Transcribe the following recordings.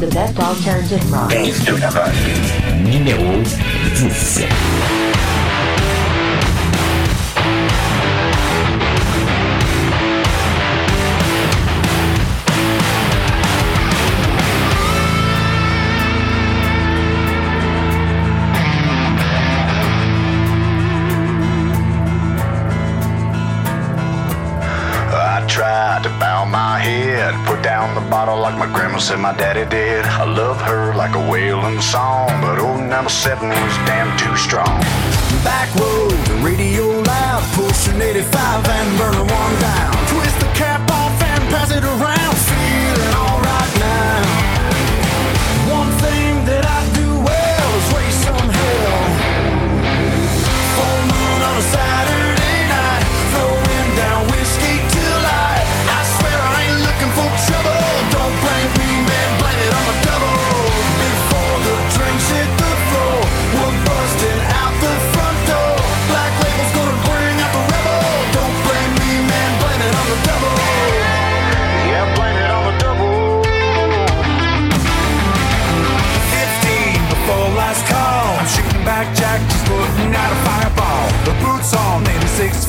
The best alternative rock. Base to a bottle like my grandma said my daddy did. I love her like a wailing song, but old number seven was damn too strong. Back road, radio loud, push an 85 and burn one down. Twist the cap off and pass it around.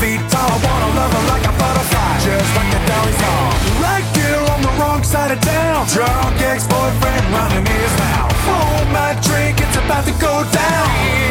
feet tall. I wanna love her like a butterfly, just like the Dolly song. Right here on the wrong side of town. Drunk ex-boyfriend running his mouth. Hold my drink, it's about to go down.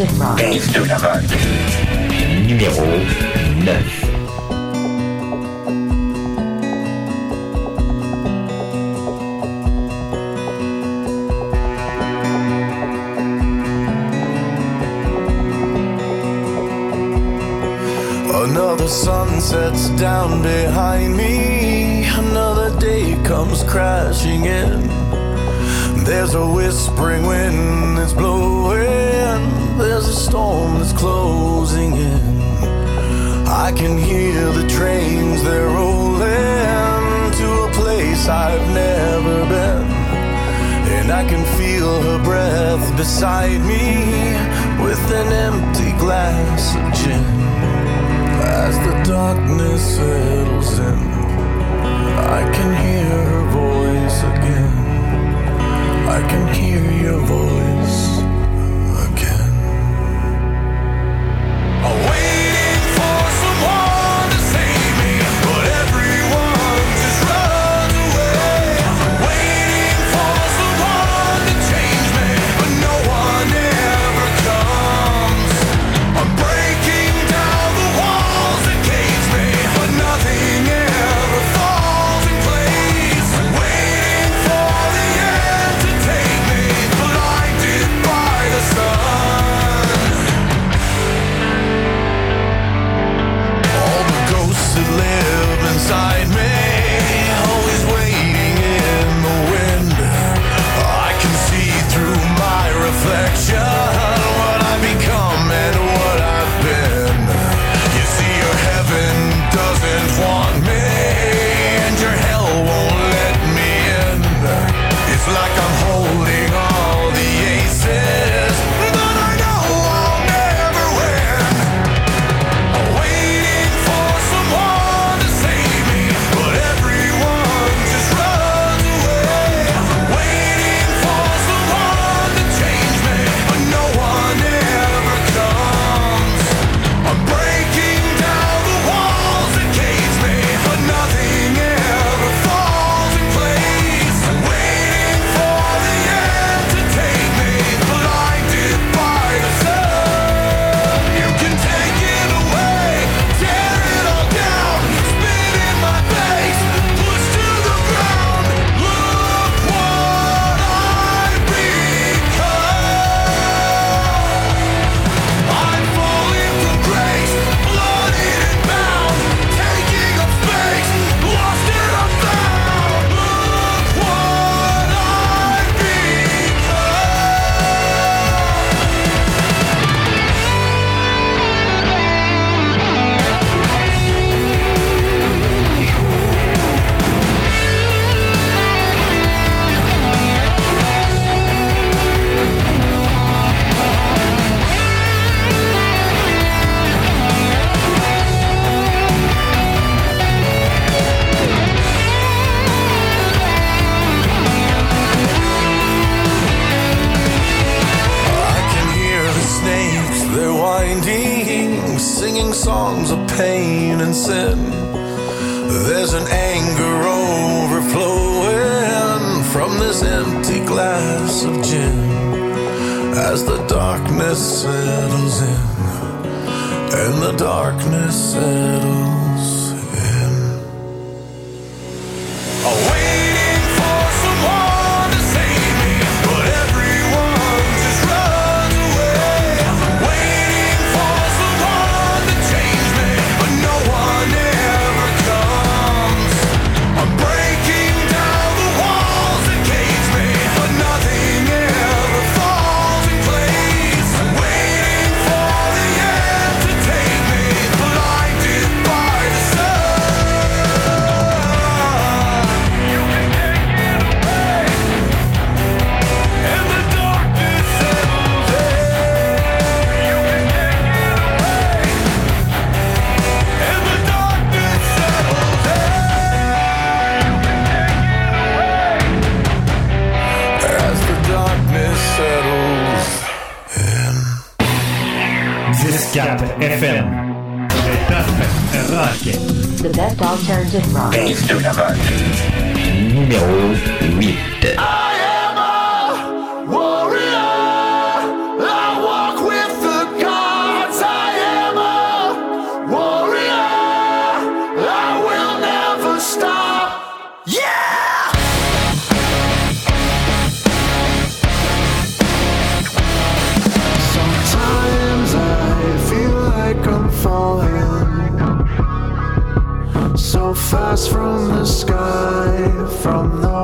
Music Box. innocent fast from the sky, from the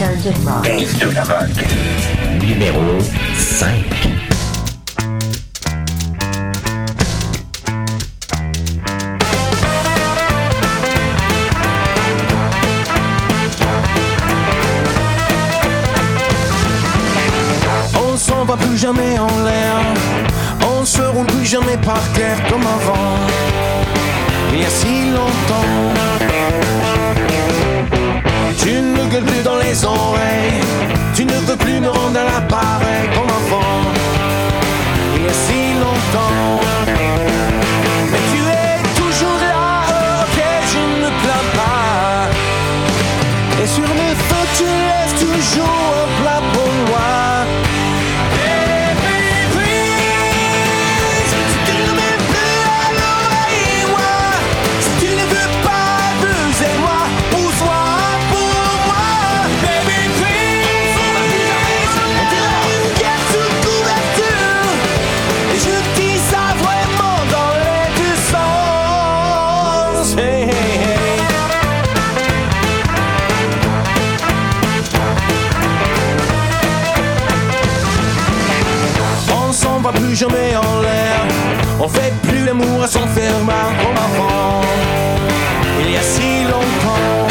Pays de la Richard Numéro 5. jamais en l'air. On fait plus l'amour à son faire avant, Il y a si longtemps,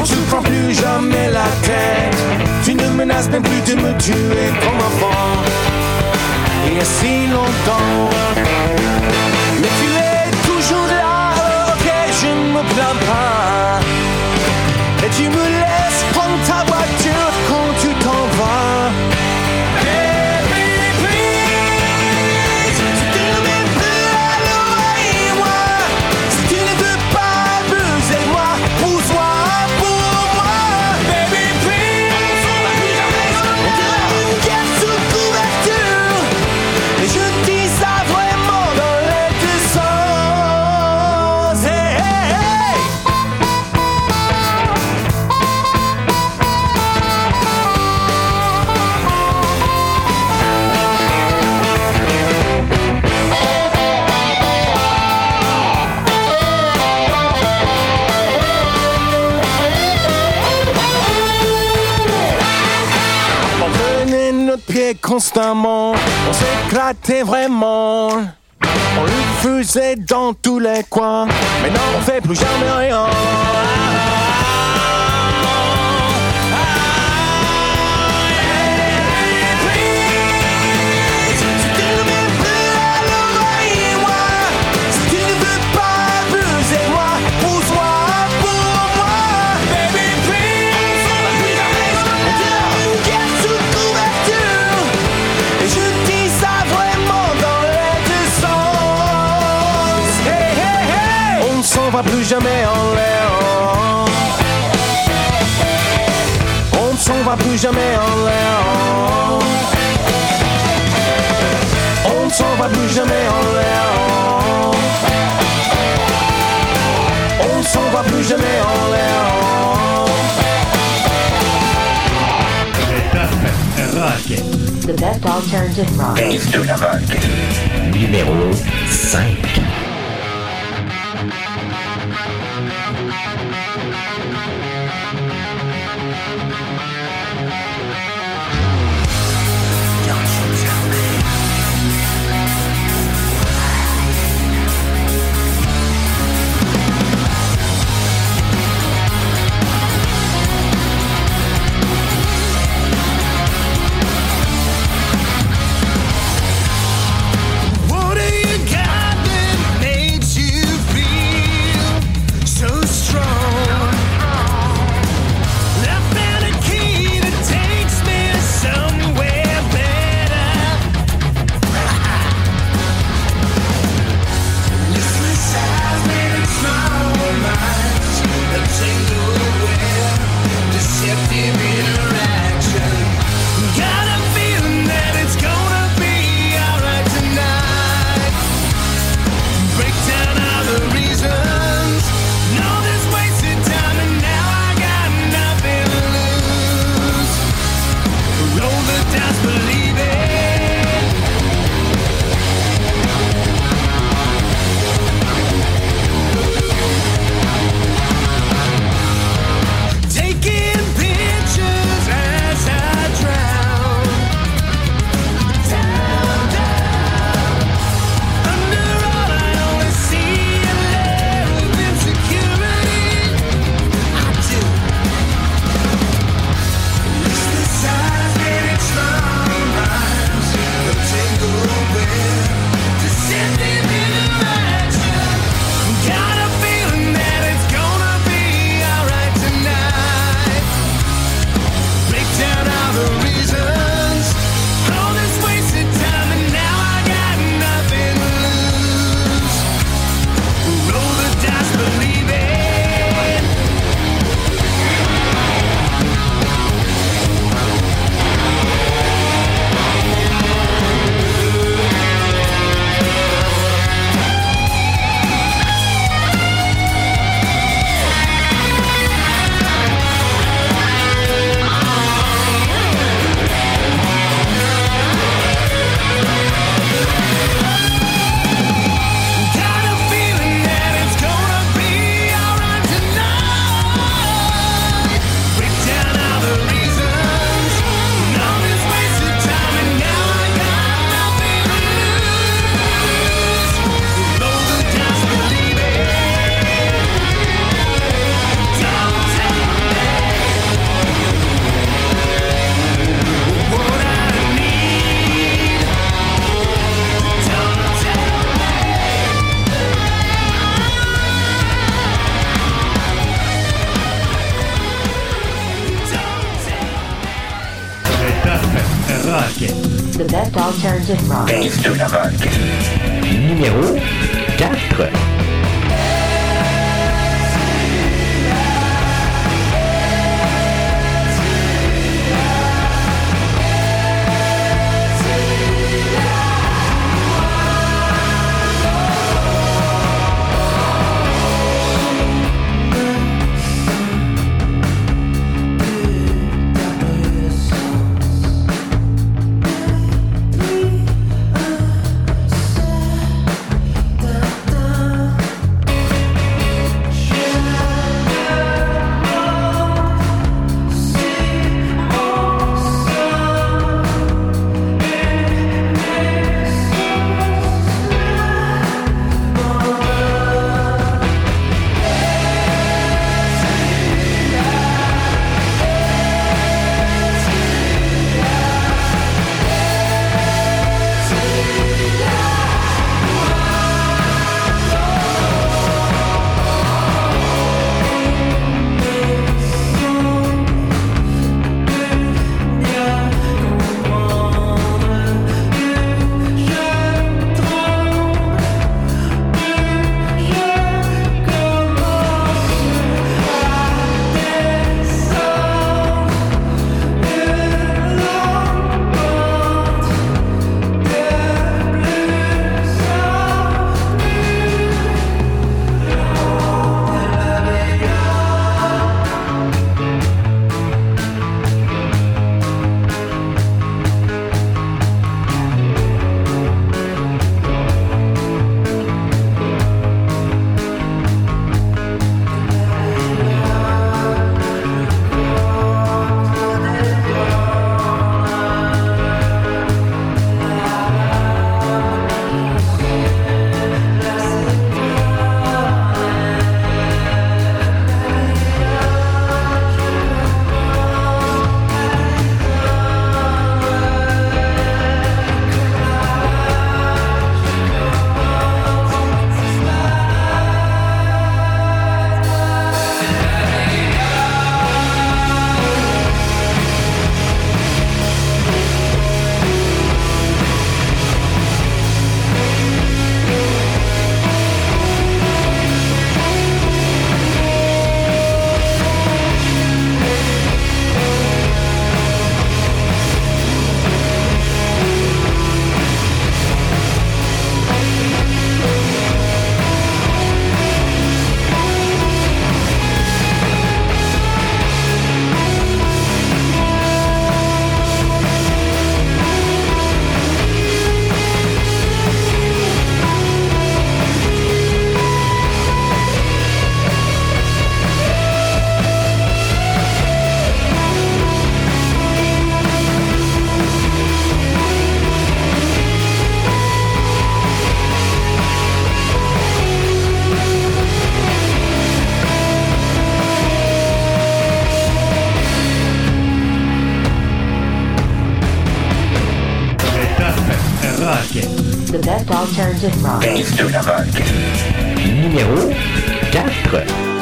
on se prend plus jamais la tête. Tu ne menaces même plus de me tuer comme avant. Il y a si longtemps. on s'éclatait vraiment. On le faisait dans tous les coins, mais non, on fait plus jamais rien. n'envoie plus jamais en l'air. On ne s'envoie plus jamais en l'air. On ne s'envoie plus jamais en l'air. On ne s'envoie plus jamais en l'air. The best alternative rock. Ace de la rock. Numéro 5. the best alternative rock. Base de la rock. Numéro 4. The best alternative rock. Numéro 4.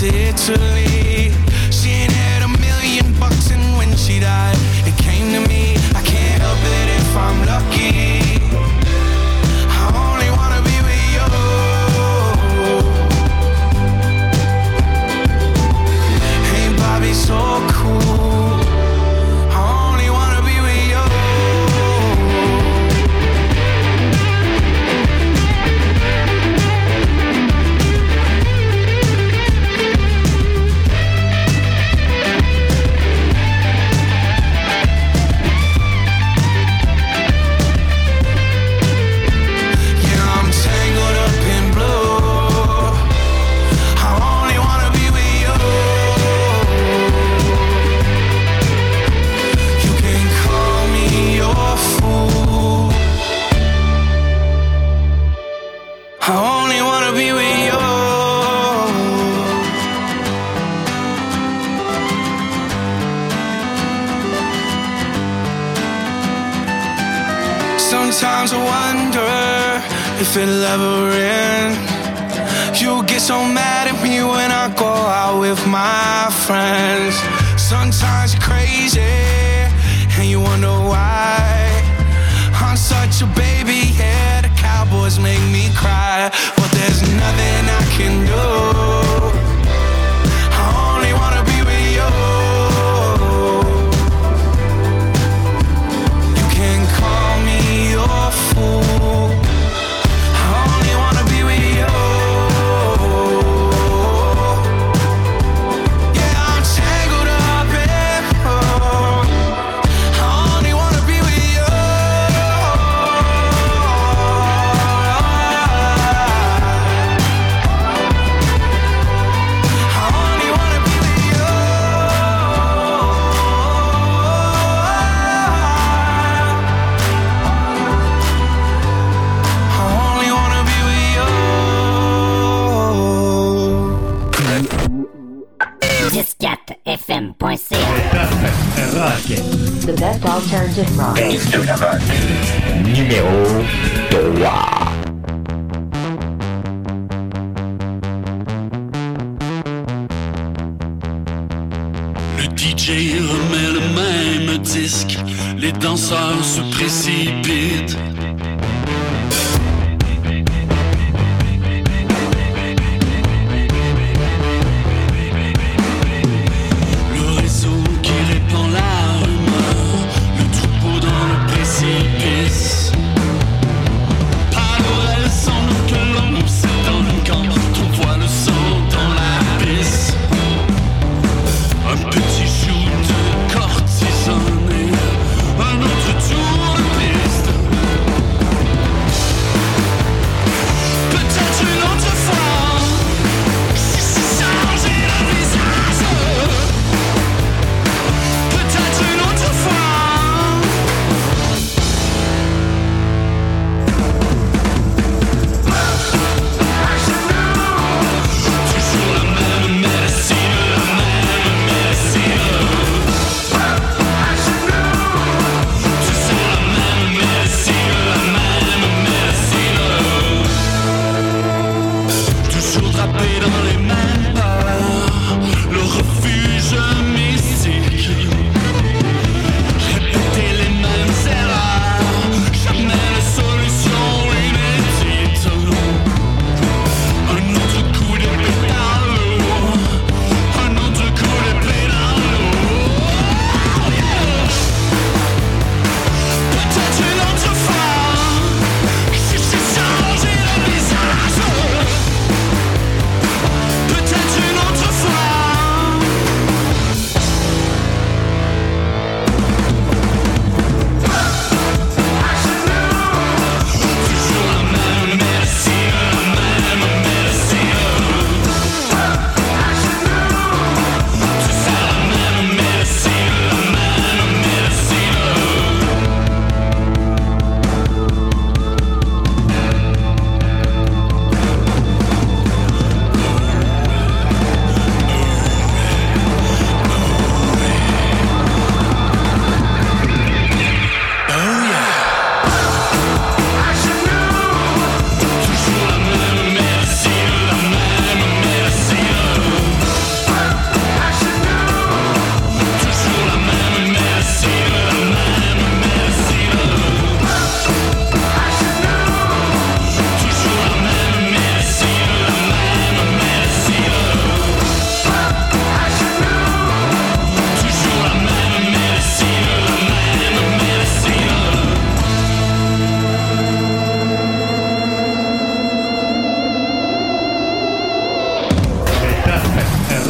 to Italy. She ain't had a million bucks, and when she died, it came to me. I can't help it if I'm lucky. never end. You get so mad at me when I go out with my friends. Sometimes you're crazy and you wonder why. I'm such a baby, yeah. The Cowboys make me cry, but there's nothing I can do.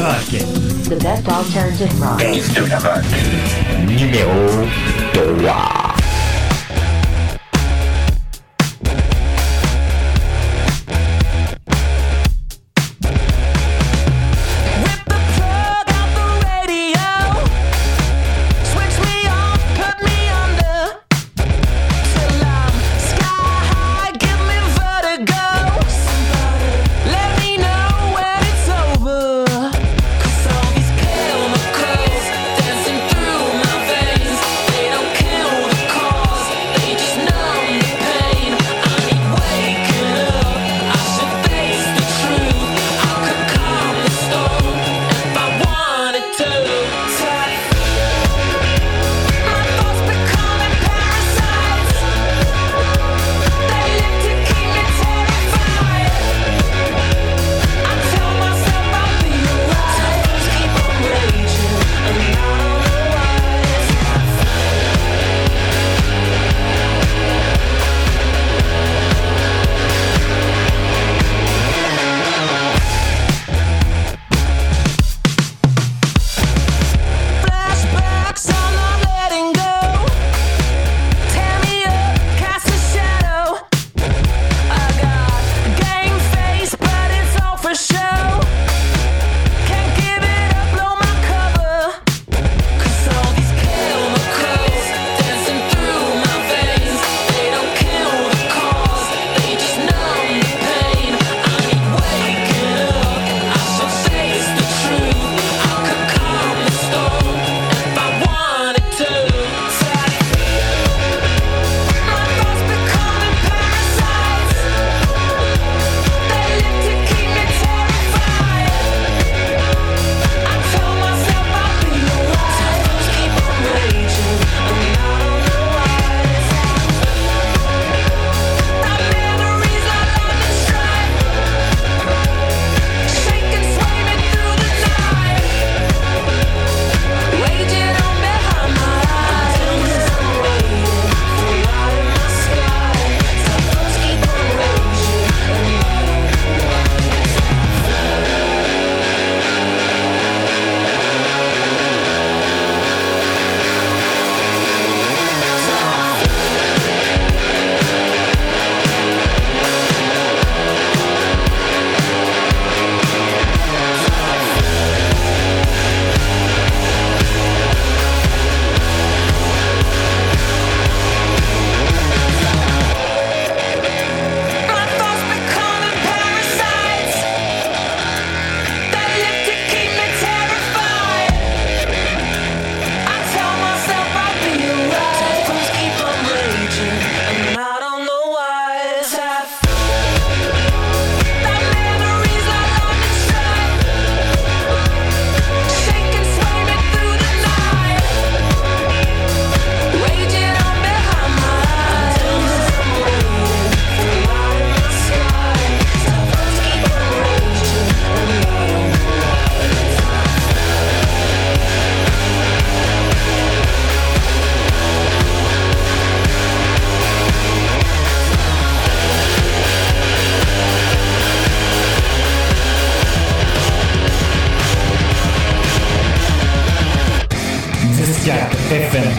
The best alternative rock. Numéro 3.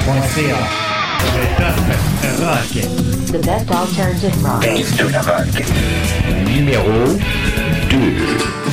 Le The best alternative rock. Numéro 2.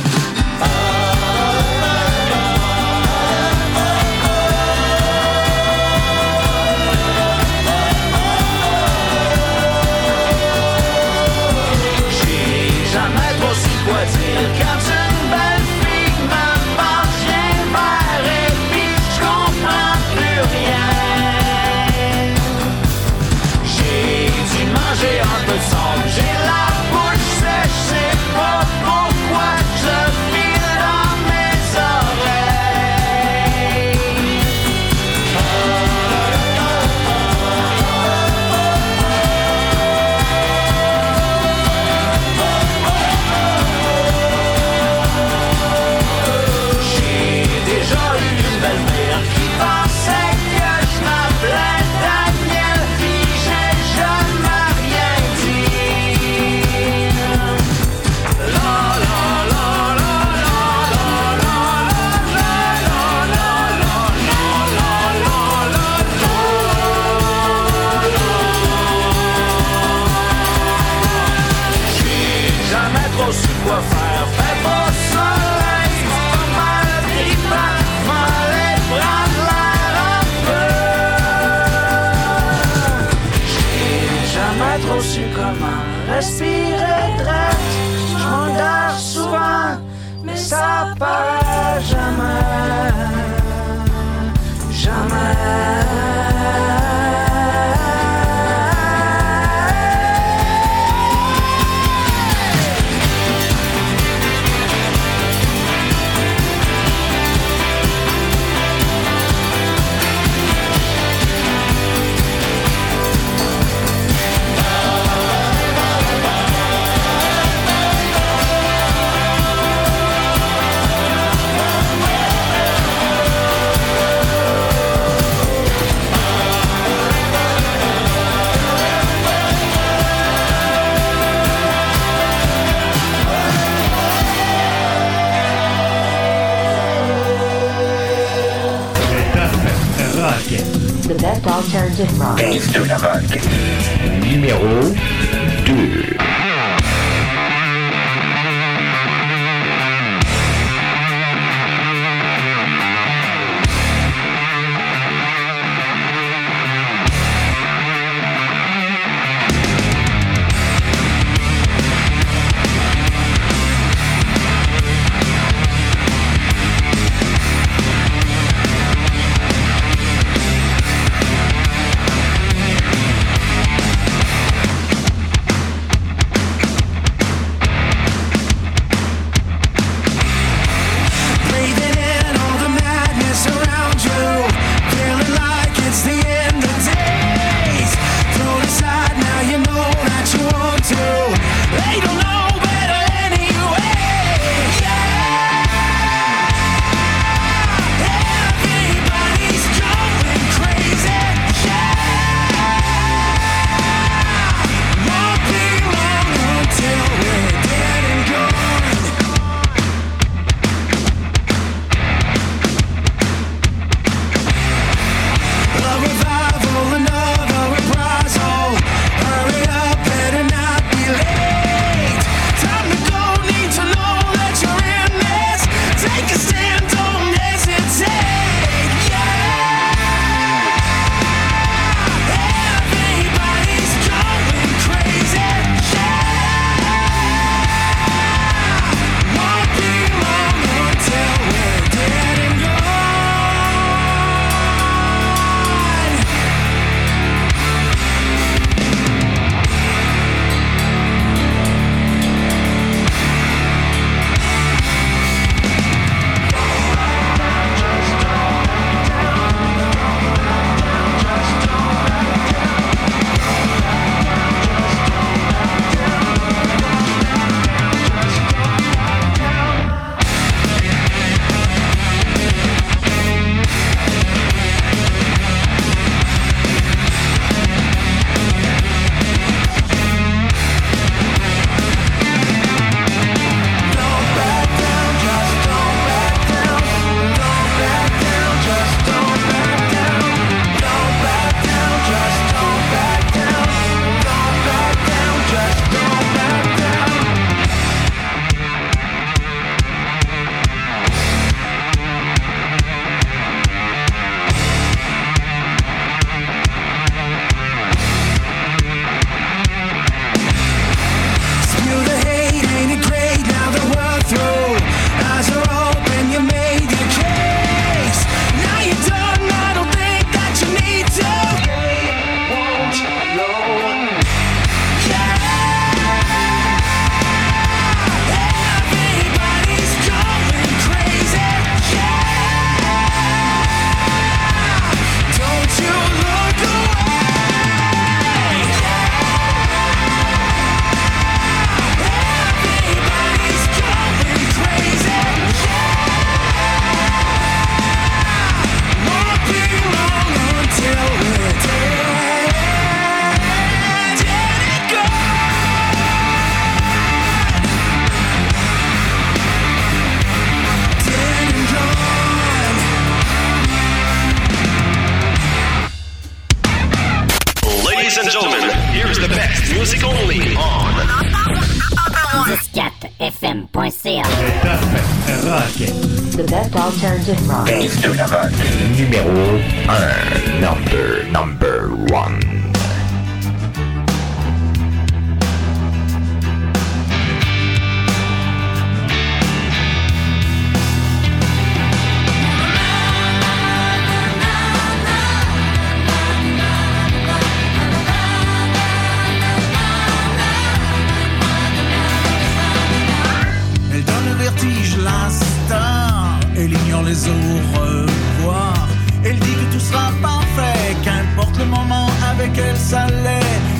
respire drette. Je m'endors souvent, mais ça paraît jamais. Jamais. best alternative rock. Numéro 2.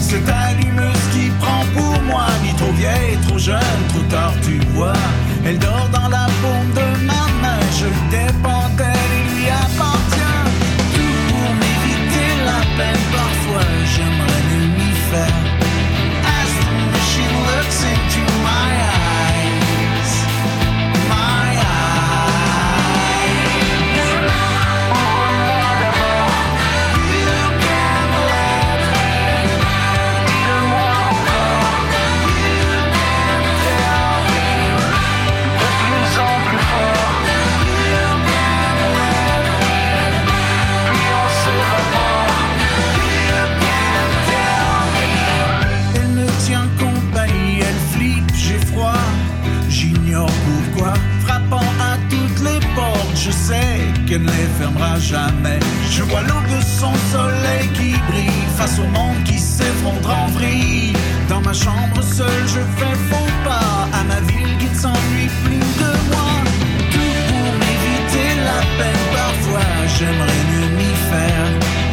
Cette allumeuse qui prend pour moi, ni trop vieille, trop jeune, trop ne les fermera jamais. Je vois l'aube de son soleil qui brille face au monde qui s'effondre en vrille. Dans ma chambre seule, je fais faux pas à ma ville qui ne s'ennuie plus de moi. Tout pour m'éviter la peine, parfois j'aimerais mieux m'y faire.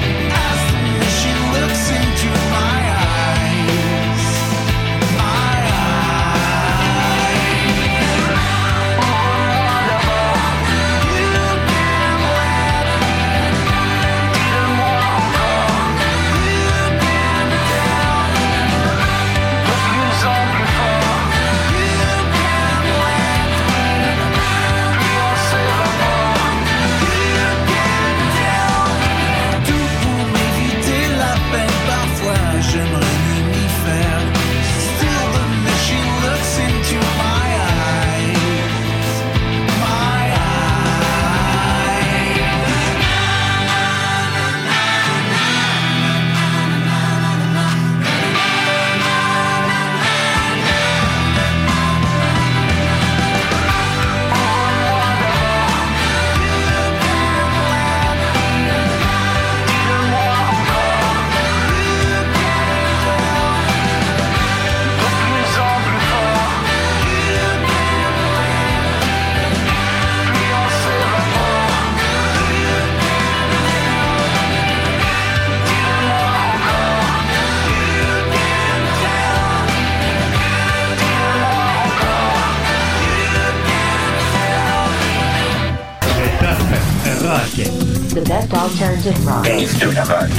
universe.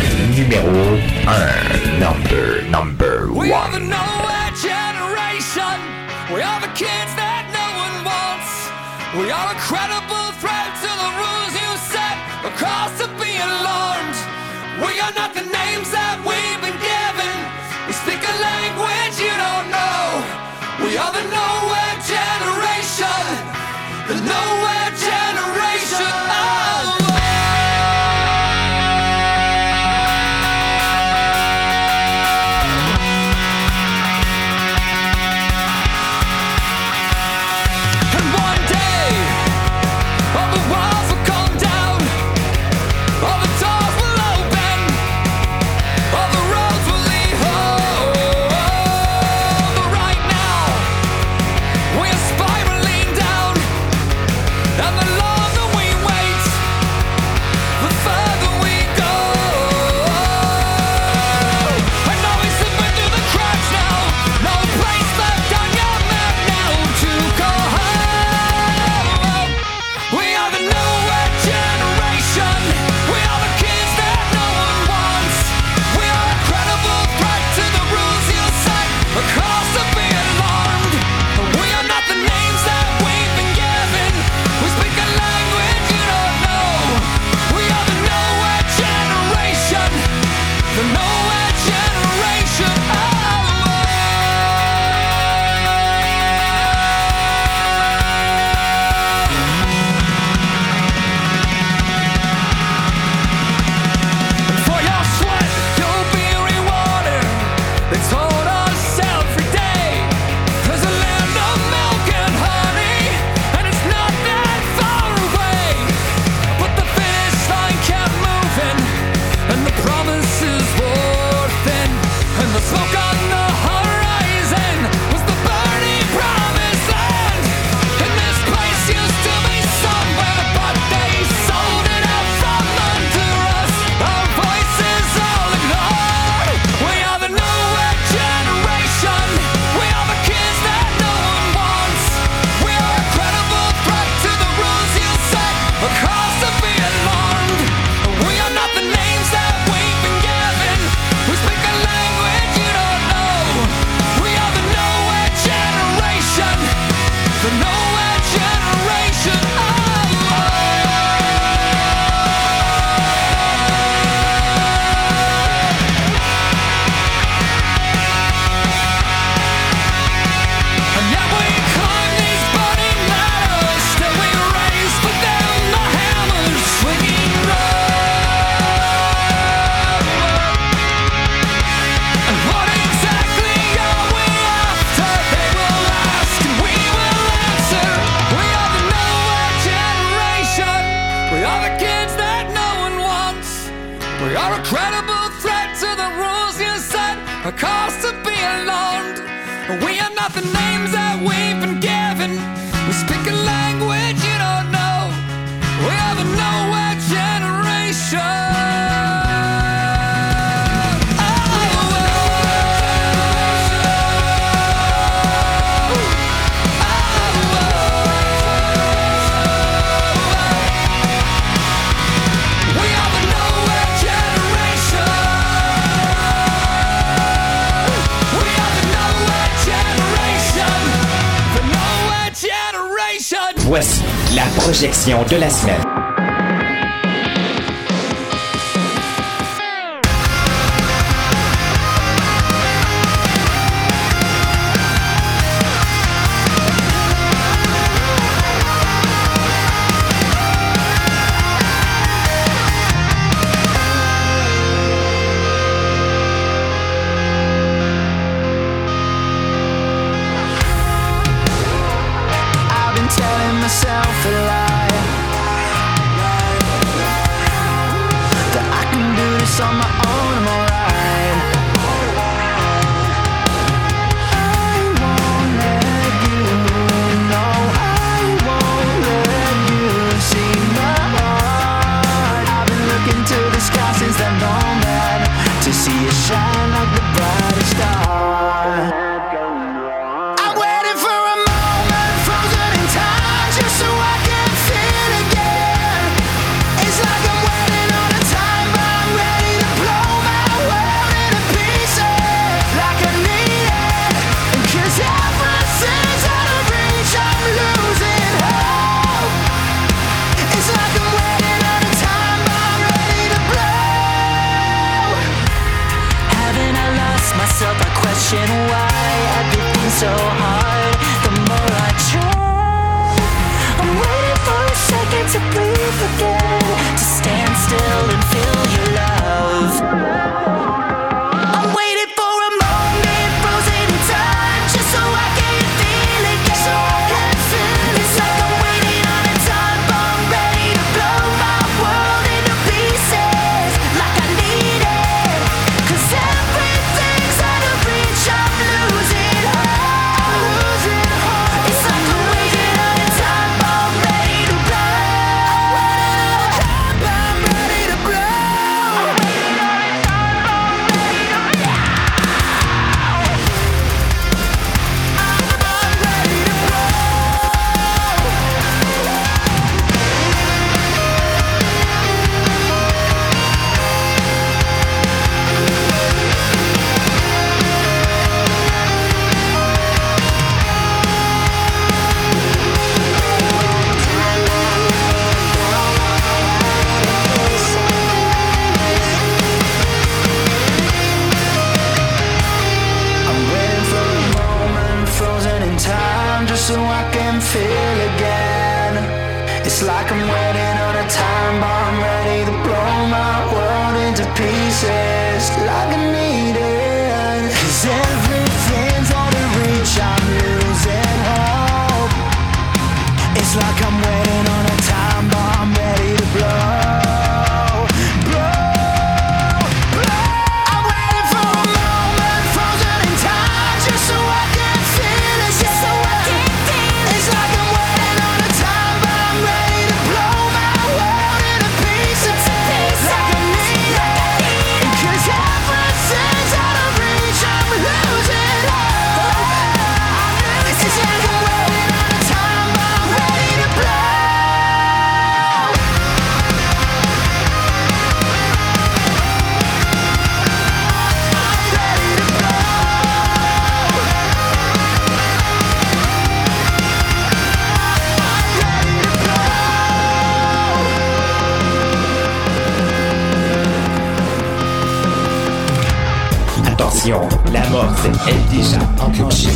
La mort c'est elle déjà enclenchée.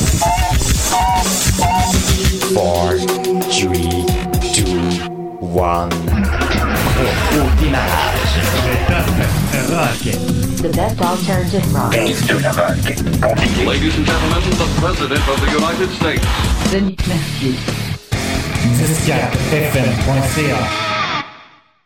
4, 3, 2, 1. Au démarrage. The best alternative rock. Ladies and gentlemen, the President of the United States. Denis Mercier. Disquette FM.ca